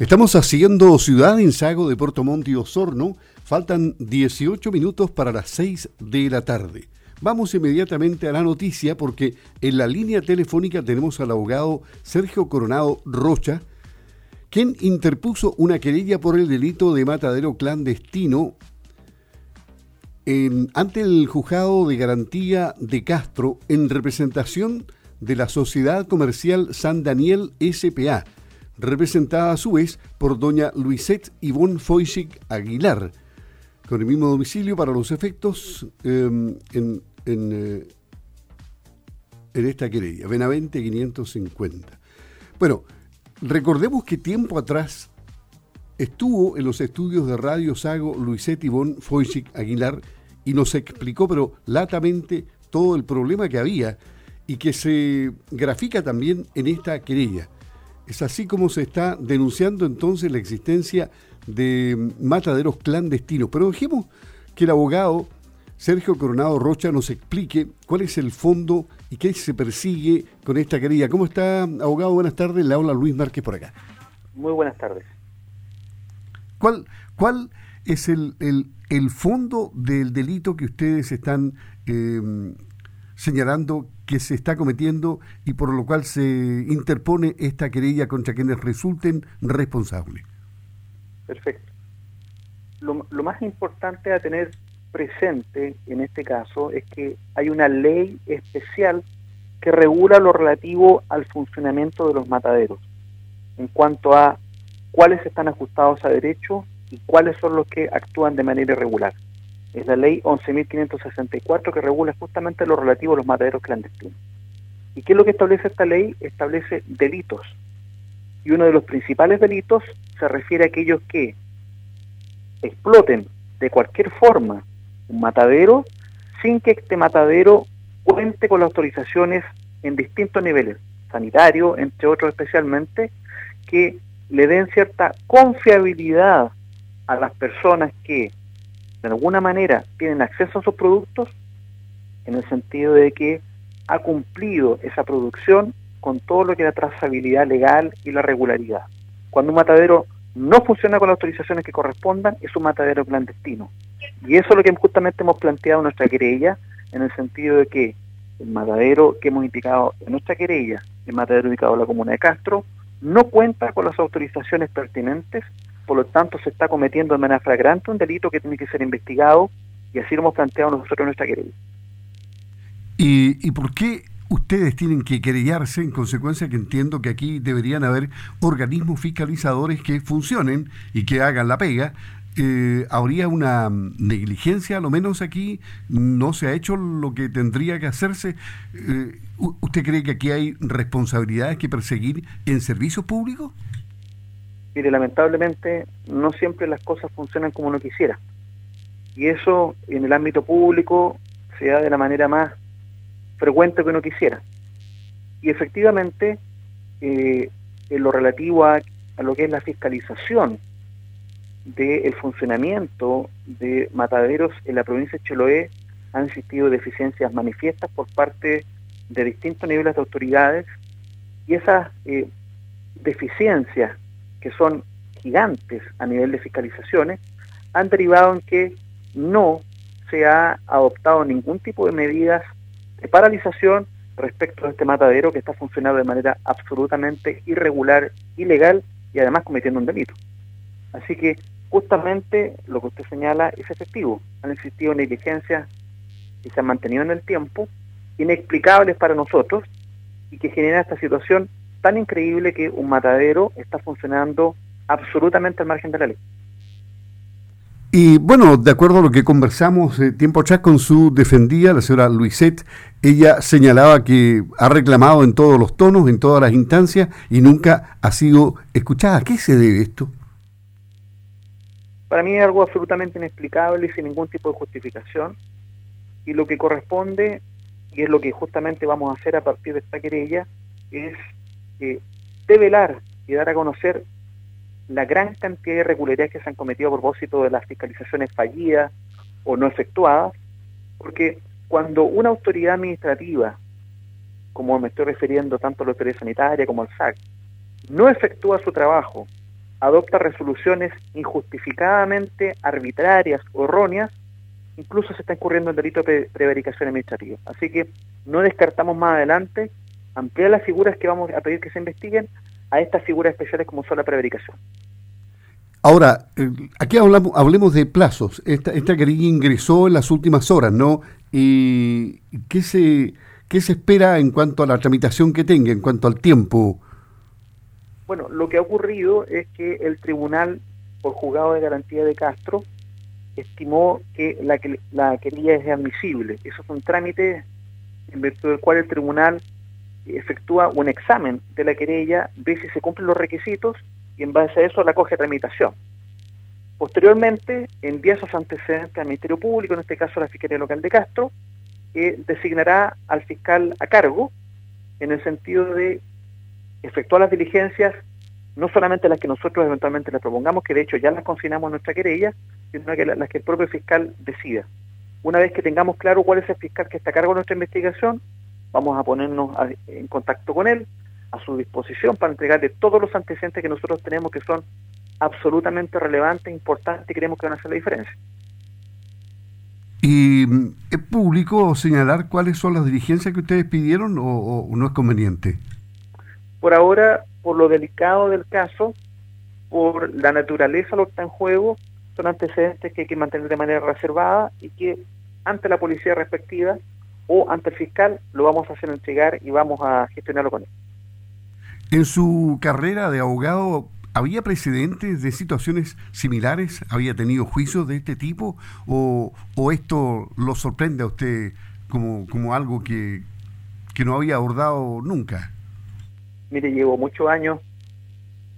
Estamos haciendo Ciudad en Sago de Puerto Montt y Osorno. Faltan 18 minutos para las 6 de la tarde. Vamos inmediatamente a la noticia porque en la línea telefónica tenemos al abogado Sergio Coronado Rocha, quien interpuso una querella por el delito de matadero clandestino ante el juzgado de garantía de Castro en representación de la Sociedad Comercial San Daniel SPA representada a su vez por doña Luisette Ivonne Foysic Aguilar, con el mismo domicilio para los efectos em, en, en, eh, en, esta querella, Benavente 550. Bueno, recordemos que tiempo atrás estuvo en los estudios de Radio Sago Luisette Ivonne Foysic Aguilar y nos explicó, pero latamente, todo el problema que había y que se grafica también en esta querella. Es así como se está denunciando entonces la existencia de mataderos clandestinos. Pero dejemos que el abogado Sergio Coronado Rocha nos explique cuál es el fondo y qué se persigue con esta querella. ¿Cómo está, abogado? Buenas tardes. Le habla Luis Márquez por acá. Muy buenas tardes. ¿Cuál, cuál es el, el, fondo del delito que ustedes están eh, señalando que se está cometiendo y por lo cual se interpone esta querella contra quienes resulten responsables. Perfecto. Lo, más importante a tener presente en este caso es que hay una ley especial que regula lo relativo al funcionamiento de los mataderos en cuanto a cuáles están ajustados a derecho y cuáles son los que actúan de manera irregular es la ley 11.564 que regula justamente lo relativo a los mataderos clandestinos. ¿Y qué es lo que establece esta ley? Establece delitos. Y uno de los principales delitos se refiere a aquellos que exploten de cualquier forma un matadero sin que este matadero cuente con las autorizaciones en distintos niveles, sanitario, entre otros especialmente, que le den cierta confiabilidad a las personas que de alguna manera tienen acceso a sus productos en el sentido de que ha cumplido esa producción con todo lo que es la trazabilidad legal y la regularidad. Cuando un matadero no funciona con las autorizaciones que correspondan, es un matadero clandestino. Y eso es lo que justamente hemos planteado en nuestra querella, en el sentido de que el matadero que hemos indicado en nuestra querella, el matadero ubicado en la comuna de Castro, no cuenta con las autorizaciones pertinentes por lo tanto se está cometiendo de manera flagrante un delito que tiene que ser investigado y así lo hemos planteado nosotros nuestra querella. ¿Y, ¿Y por qué ustedes tienen que querellarse en consecuencia que entiendo que aquí deberían haber organismos fiscalizadores que funcionen y que hagan la pega? Eh, ¿Habría una negligencia? A lo menos aquí no se ha hecho lo que tendría que hacerse. Eh, ¿Usted cree que aquí hay responsabilidades que perseguir en servicios públicos? Mire, lamentablemente no siempre las cosas funcionan como uno quisiera. Y eso en el ámbito público se da de la manera más frecuente que uno quisiera. Y efectivamente, eh, en lo relativo a, lo que es la fiscalización del funcionamiento de mataderos en la provincia de Chiloé, han existido deficiencias manifiestas por parte de distintos niveles de autoridades y esas eh, deficiencias que son gigantes a nivel de fiscalizaciones, han derivado en que no se ha adoptado ningún tipo de medidas de paralización respecto a este matadero que está funcionando de manera absolutamente irregular, ilegal y además cometiendo un delito. Así que justamente lo que usted señala es efectivo. Han existido negligencias que se han mantenido en el tiempo, inexplicables para nosotros y que generan esta situación tan increíble que un matadero está funcionando absolutamente al margen de la ley. Y bueno, de acuerdo a lo que conversamos eh, tiempo atrás con su defendida, la señora Luisette, ella señalaba que ha reclamado en todos los tonos, en todas las instancias, y nunca ha sido escuchada. ¿A qué se debe esto? Para mí es algo absolutamente inexplicable y sin ningún tipo de justificación. Y lo que corresponde, y es lo que justamente vamos a hacer a partir de esta querella, es eh, develar y dar a conocer la gran cantidad de irregularidades que se han cometido a propósito de las fiscalizaciones fallidas o no efectuadas, porque cuando una autoridad administrativa, como me estoy refiriendo tanto a la autoridad sanitaria como al SAC, no efectúa su trabajo adopta resoluciones injustificadamente arbitrarias o erróneas, incluso se está incurriendo en delito de prevaricación administrativa. Así que no descartamos más adelante ampliar las figuras que vamos a pedir que se investiguen a estas figuras especiales como son la prevaricación. Ahora, eh, aquí hablamos, hablemos de plazos. Esta, esta querella ingresó en las últimas horas, ¿no? ¿Y qué se, qué se espera en cuanto a la tramitación que tenga, en cuanto al tiempo? Bueno, lo que ha ocurrido es que el tribunal, por juzgado de garantía de Castro, estimó que la, la querella es admisible. Eso es un trámite en virtud del cual el tribunal efectúa un examen de la querella, ve si se cumplen los requisitos y en base a eso la coge tramitación. Posteriormente, envía esos antecedentes al Ministerio Público, en este caso a la Fiscalía Local de Castro, que designará al fiscal a cargo en el sentido de efectuar las diligencias, no solamente las que nosotros eventualmente le propongamos, que de hecho ya las consignamos en nuestra querella, sino que las que el propio fiscal decida. Una vez que tengamos claro cuál es el fiscal que está a cargo de nuestra investigación, vamos a ponernos en contacto con él, a su disposición para entregarle todos los antecedentes que nosotros tenemos que son absolutamente relevantes, importantes y creemos que van a hacer la diferencia. ¿Y es público señalar cuáles son las diligencias que ustedes pidieron o, no es conveniente? Por ahora, por lo delicado del caso, por la naturaleza de lo que está en juego, son antecedentes que hay que mantener de manera reservada y que ante la policía respectiva o ante el fiscal lo vamos a hacer entregar y vamos a gestionarlo con él. En su carrera de abogado, ¿había precedentes de situaciones similares? ¿Había tenido juicios de este tipo? ¿O, esto lo sorprende a usted como, como algo que, no había abordado nunca? Mire, llevo muchos años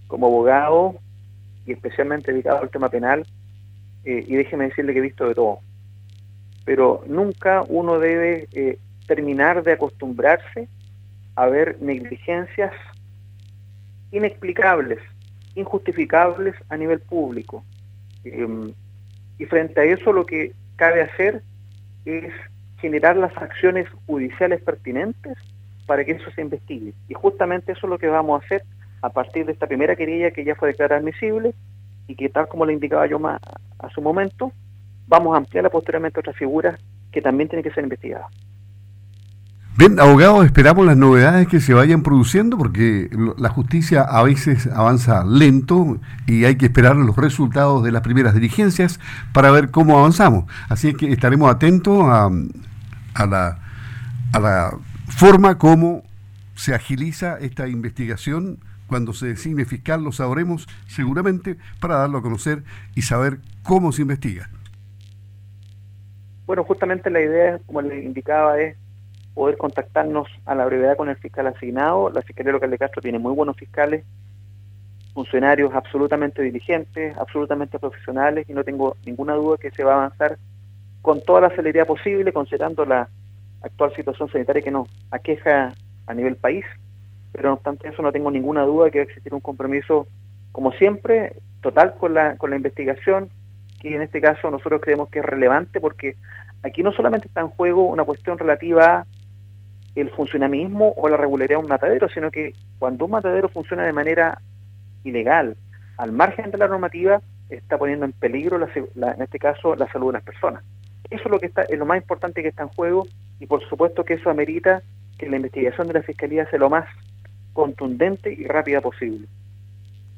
como abogado y especialmente dedicado al tema penal eh, y déjeme decirle que he visto de todo. Pero nunca uno debe eh, terminar de acostumbrarse a ver negligencias inexplicables, injustificables a nivel público. Em, y frente a eso lo que cabe hacer es generar las acciones judiciales pertinentes para que eso se investigue. Y justamente eso es lo que vamos a hacer a partir de esta primera querella que ya fue declarada admisible y que tal como le indicaba yo más a su momento, vamos a ampliar posteriormente otras figuras que también tienen que ser investigadas. Bien, abogados, esperamos las novedades que se vayan produciendo porque la justicia a veces avanza lento y hay que esperar los resultados de las primeras diligencias para ver cómo avanzamos. Así que estaremos atentos a, a, la, a la forma como se agiliza esta investigación. Cuando se designe fiscal lo sabremos seguramente para darlo a conocer y saber cómo se investiga. Bueno, justamente la idea, como le indicaba, es poder contactarnos a la brevedad con el fiscal asignado. La Fiscalía Local de Castro tiene muy buenos fiscales, funcionarios absolutamente diligentes, absolutamente profesionales y no tengo ninguna duda que se va a avanzar con toda la celeridad posible, considerando la actual situación sanitaria que nos aqueja a nivel país. Pero no obstante eso, no tengo ninguna duda que va a existir un compromiso, como siempre, total con la, con la investigación, que en este caso nosotros creemos que es relevante porque aquí no solamente está en juego una cuestión relativa el funcionamiento o la regularidad de un matadero, sino que cuando un matadero funciona de manera ilegal, al margen de la normativa, está poniendo en peligro, la, en este caso, la salud de las personas. Eso es lo que está, es lo más importante que está en juego y por supuesto que eso amerita que la investigación de la Fiscalía sea lo más contundente y rápida posible.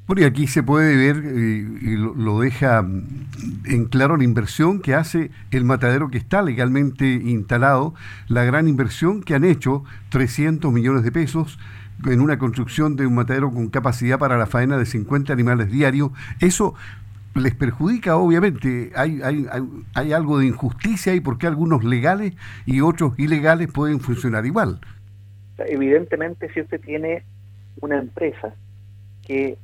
Bueno, y aquí se puede ver, eh, y lo, deja mm, en claro la inversión que hace el matadero que está legalmente instalado, la gran inversión que han hecho, 300 millones de pesos, en una construcción de un matadero con capacidad para la faena de 50 animales diarios. Eso les perjudica, obviamente. Hay, hay, hay, algo de injusticia y porque algunos legales y otros ilegales pueden funcionar igual. Evidentemente, si usted tiene una empresa que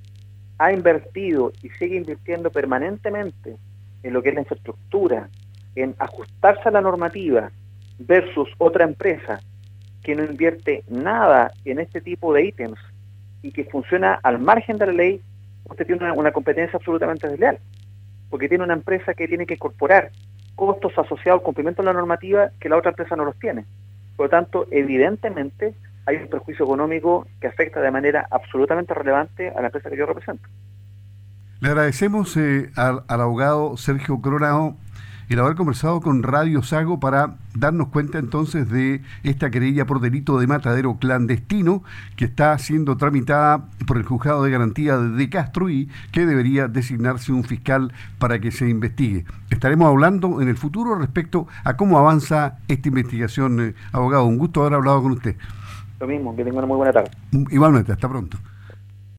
ha invertido y sigue invirtiendo permanentemente en lo que es la infraestructura, en ajustarse a la normativa versus otra empresa que no invierte nada en este tipo de ítems y que funciona al margen de la ley, usted tiene una, competencia absolutamente desleal, porque tiene una empresa que tiene que incorporar costos asociados al cumplimiento de la normativa que la otra empresa no los tiene. Por lo tanto, evidentemente, hay un perjuicio económico que afecta de manera absolutamente relevante a la empresa que yo represento. Le agradecemos eh, al, abogado Sergio Coronado el haber conversado con Radio Sago para darnos cuenta entonces de esta querella por delito de matadero clandestino que está siendo tramitada por el juzgado de garantía de Castro y que debería designarse un fiscal para que se investigue. Estaremos hablando en el futuro respecto a cómo avanza esta investigación, eh, abogado. Un gusto haber hablado con usted. Lo mismo, que tenga una muy buena tarde. Igualmente, hasta pronto.